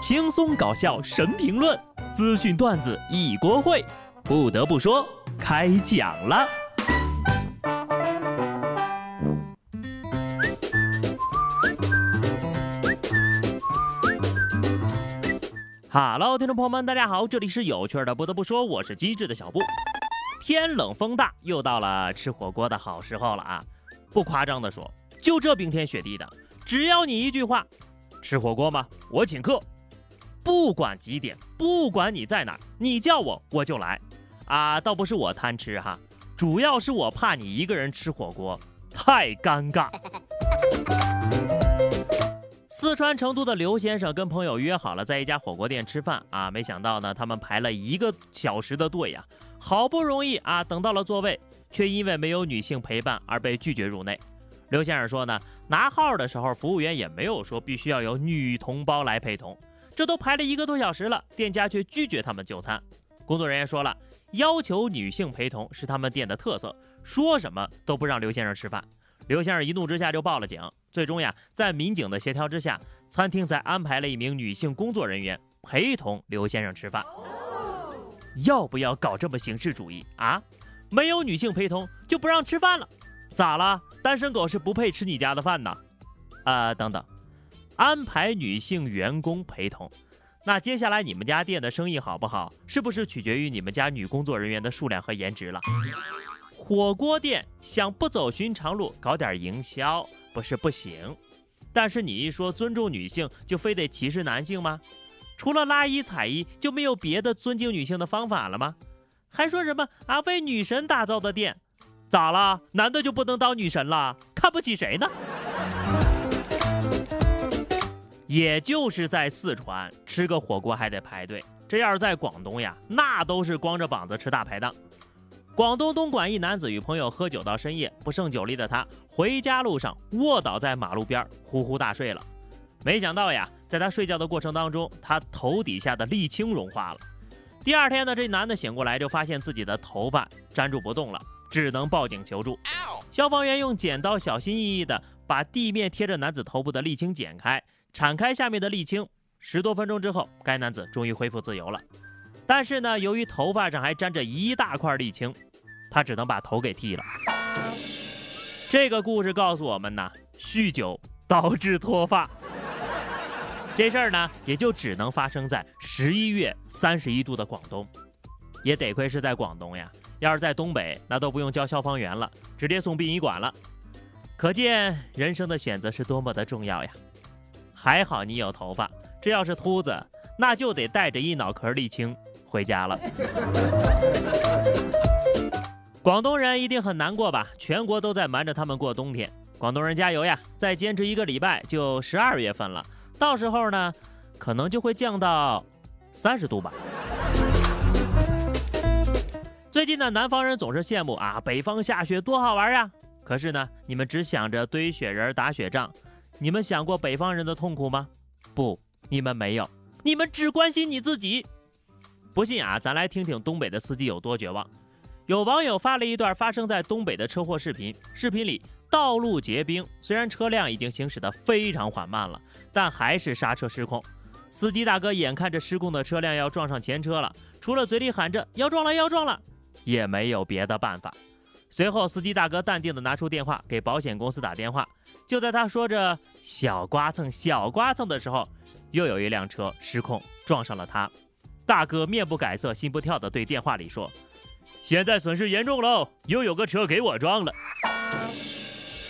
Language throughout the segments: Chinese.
轻松搞笑神评论，资讯段子一锅烩。不得不说，开讲了。哈喽，听众朋友们，大家好，这里是有趣的。不得不说，我是机智的小布。天冷风大，又到了吃火锅的好时候了啊！不夸张的说，就这冰天雪地的，只要你一句话，吃火锅吗？我请客。不管几点，不管你在哪儿，你叫我我就来。啊，倒不是我贪吃哈，主要是我怕你一个人吃火锅太尴尬。四川成都的刘先生跟朋友约好了在一家火锅店吃饭啊，没想到呢，他们排了一个小时的队呀，好不容易啊等到了座位，却因为没有女性陪伴而被拒绝入内。刘先生说呢，拿号的时候服务员也没有说必须要有女同胞来陪同。这都排了一个多小时了，店家却拒绝他们就餐。工作人员说了，要求女性陪同是他们店的特色，说什么都不让刘先生吃饭。刘先生一怒之下就报了警。最终呀，在民警的协调之下，餐厅才安排了一名女性工作人员陪同刘先生吃饭。要不要搞这么形式主义啊？没有女性陪同就不让吃饭了？咋了？单身狗是不配吃你家的饭呐？啊，等等。安排女性员工陪同，那接下来你们家店的生意好不好，是不是取决于你们家女工作人员的数量和颜值了？火锅店想不走寻常路，搞点营销不是不行，但是你一说尊重女性，就非得歧视男性吗？除了拉一踩一，就没有别的尊敬女性的方法了吗？还说什么啊为女神打造的店，咋了？男的就不能当女神了？看不起谁呢？也就是在四川吃个火锅还得排队，这要是在广东呀，那都是光着膀子吃大排档。广东东莞一男子与朋友喝酒到深夜，不胜酒力的他回家路上卧倒在马路边，呼呼大睡了。没想到呀，在他睡觉的过程当中，他头底下的沥青融化了。第二天呢，这男的醒过来就发现自己的头发粘住不动了，只能报警求助。消防员用剪刀小心翼翼地把地面贴着男子头部的沥青剪开。铲开下面的沥青，十多分钟之后，该男子终于恢复自由了。但是呢，由于头发上还沾着一大块沥青，他只能把头给剃了。这个故事告诉我们呢，酗酒导致脱发，这事儿呢，也就只能发生在十一月三十一度的广东。也得亏是在广东呀，要是在东北，那都不用叫消防员了，直接送殡仪馆了。可见人生的选择是多么的重要呀。还好你有头发，这要是秃子，那就得带着一脑壳沥青回家了。广东人一定很难过吧？全国都在瞒着他们过冬天。广东人加油呀！再坚持一个礼拜就十二月份了，到时候呢，可能就会降到三十度吧。最近呢，南方人总是羡慕啊，北方下雪多好玩呀。可是呢，你们只想着堆雪人、打雪仗。你们想过北方人的痛苦吗？不，你们没有，你们只关心你自己。不信啊，咱来听听东北的司机有多绝望。有网友发了一段发生在东北的车祸视频，视频里道路结冰，虽然车辆已经行驶的非常缓慢了，但还是刹车失控。司机大哥眼看着失控的车辆要撞上前车了，除了嘴里喊着要撞了要撞了，也没有别的办法。随后，司机大哥淡定地拿出电话给保险公司打电话。就在他说着“小刮蹭，小刮蹭”的时候，又有一辆车失控撞上了他。大哥面不改色心不跳地对电话里说：“现在损失严重喽，又有个车给我撞了。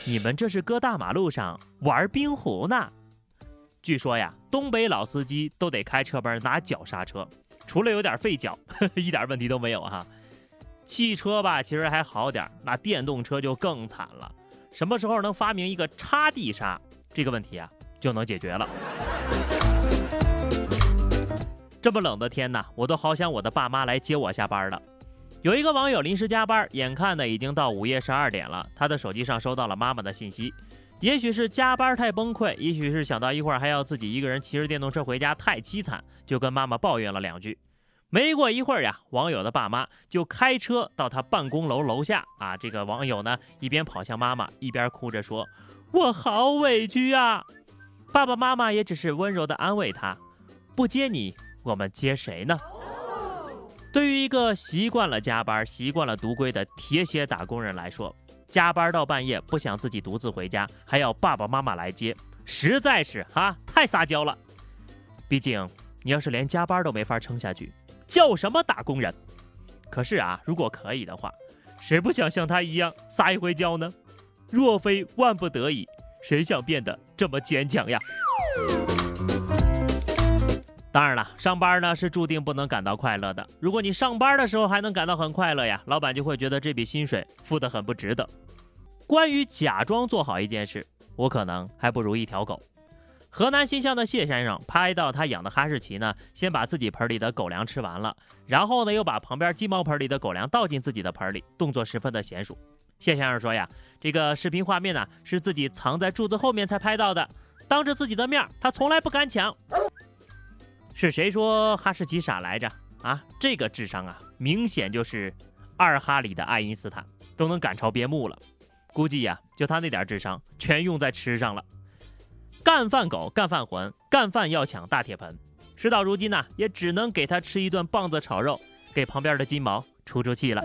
你们这是搁大马路上玩冰壶呢？”据说呀，东北老司机都得开车门拿脚刹车，除了有点费脚，一点问题都没有哈。汽车吧，其实还好点，那电动车就更惨了。什么时候能发明一个插地刹这个问题啊，就能解决了。这么冷的天呐，我都好想我的爸妈来接我下班了。有一个网友临时加班，眼看呢已经到午夜十二点了，他的手机上收到了妈妈的信息。也许是加班太崩溃，也许是想到一会儿还要自己一个人骑着电动车回家太凄惨，就跟妈妈抱怨了两句。没过一会儿呀，网友的爸妈就开车到他办公楼楼下啊。这个网友呢，一边跑向妈妈，一边哭着说：“我好委屈呀。”爸爸妈妈也只是温柔地安慰他：“不接你，我们接谁呢？对于一个习惯了加班、习惯了独归的铁血打工人来说，加班到半夜不想自己独自回家，还要爸爸妈妈来接，实在是哈太撒娇了。毕竟你要是连加班都没法撑下去，叫什么打工人？可是啊，如果可以的话，谁不想像他一样撒一回娇呢？若非万不得已，谁想变得这么坚强呀？当然了，上班呢是注定不能感到快乐的。如果你上班的时候还能感到很快乐呀，老板就会觉得这笔薪水付得很不值得。关于假装做好一件事，我可能还不如一条狗。河南新乡的谢先生拍到他养的哈士奇呢，先把自己盆里的狗粮吃完了，然后呢又把旁边鸡毛盆里的狗粮倒进自己的盆里，动作十分的娴熟。谢先生说呀，这个视频画面呢是自己藏在柱子后面才拍到的，当着自己的面他从来不敢抢。是谁说哈士奇傻来着？啊，这个智商啊，明显就是二哈里的爱因斯坦都能赶超边牧了。估计呀，就他那点智商，全用在吃上了。干饭狗，干饭魂，干饭要抢大铁盆。事到如今呢，也只能给他吃一顿棒子炒肉，给旁边的金毛出出气了。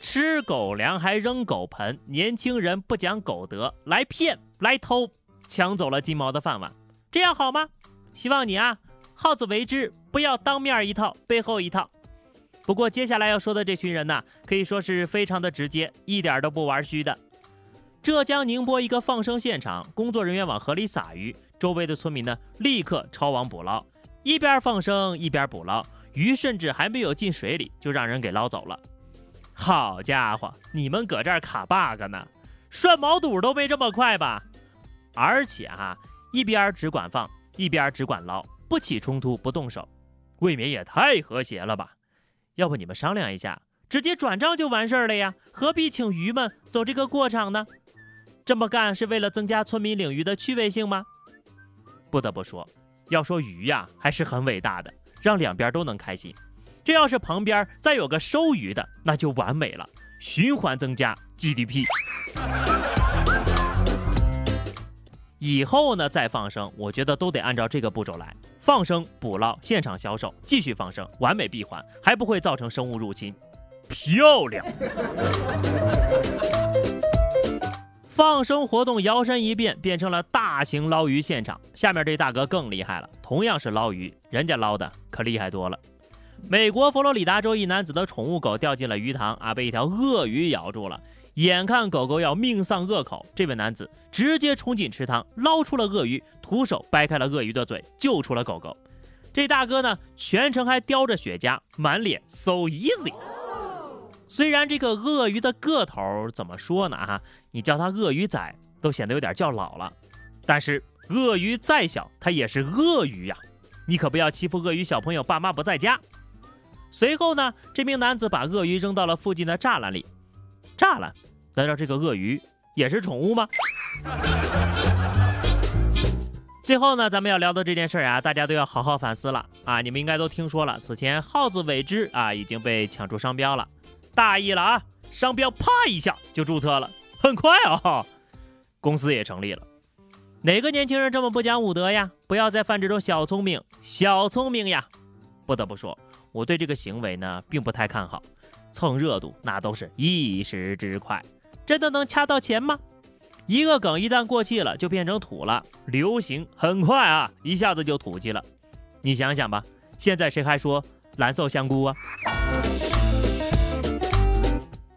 吃狗粮还扔狗盆，年轻人不讲狗德，来骗来偷，抢走了金毛的饭碗。这样好吗？希望你啊，好自为之，不要当面一套，背后一套。不过接下来要说的这群人呢，可以说是非常的直接，一点都不玩虚的。浙江宁波一个放生现场，工作人员往河里撒鱼，周围的村民呢立刻抄网捕捞，一边放生一边捕捞，鱼甚至还没有进水里就让人给捞走了。好家伙，你们搁这儿卡 bug 呢？涮毛肚都没这么快吧？而且哈。一边只管放，一边只管捞，不起冲突，不动手，未免也太和谐了吧？要不你们商量一下，直接转账就完事儿了呀？何必请鱼们走这个过场呢？这么干是为了增加村民领鱼的趣味性吗？不得不说，要说鱼呀，还是很伟大的，让两边都能开心。这要是旁边再有个收鱼的，那就完美了，循环增加 GDP。以后呢，再放生，我觉得都得按照这个步骤来：放生、捕捞、现场销售，继续放生，完美闭环，还不会造成生物入侵。漂亮！放生活动摇身一变，变成了大型捞鱼现场。下面这大哥更厉害了，同样是捞鱼，人家捞的可厉害多了。美国佛罗里达州一男子的宠物狗掉进了鱼塘啊，被一条鳄鱼咬住了。眼看狗狗要命丧恶口，这位男子直接冲进池塘，捞出了鳄鱼，徒手掰开了鳄鱼的嘴，救出了狗狗。这大哥呢，全程还叼着雪茄，满脸 so easy。虽然这个鳄鱼的个头怎么说呢？哈，你叫它鳄鱼仔都显得有点叫老了。但是鳄鱼再小，它也是鳄鱼呀，你可不要欺负鳄鱼小朋友，爸妈不在家。随后呢，这名男子把鳄鱼扔到了附近的栅栏里。栅栏？难道这个鳄鱼也是宠物吗？最后呢，咱们要聊的这件事啊，大家都要好好反思了啊！你们应该都听说了，此前耗子尾汁啊已经被抢注商标了，大意了啊！商标啪一下就注册了，很快啊，公司也成立了。哪个年轻人这么不讲武德呀？不要再犯这种小聪明，小聪明呀！不得不说，我对这个行为呢，并不太看好。蹭热度那都是一时之快，真的能掐到钱吗？一个梗一旦过气了，就变成土了。流行很快啊，一下子就土气了。你想想吧，现在谁还说蓝瘦香菇啊？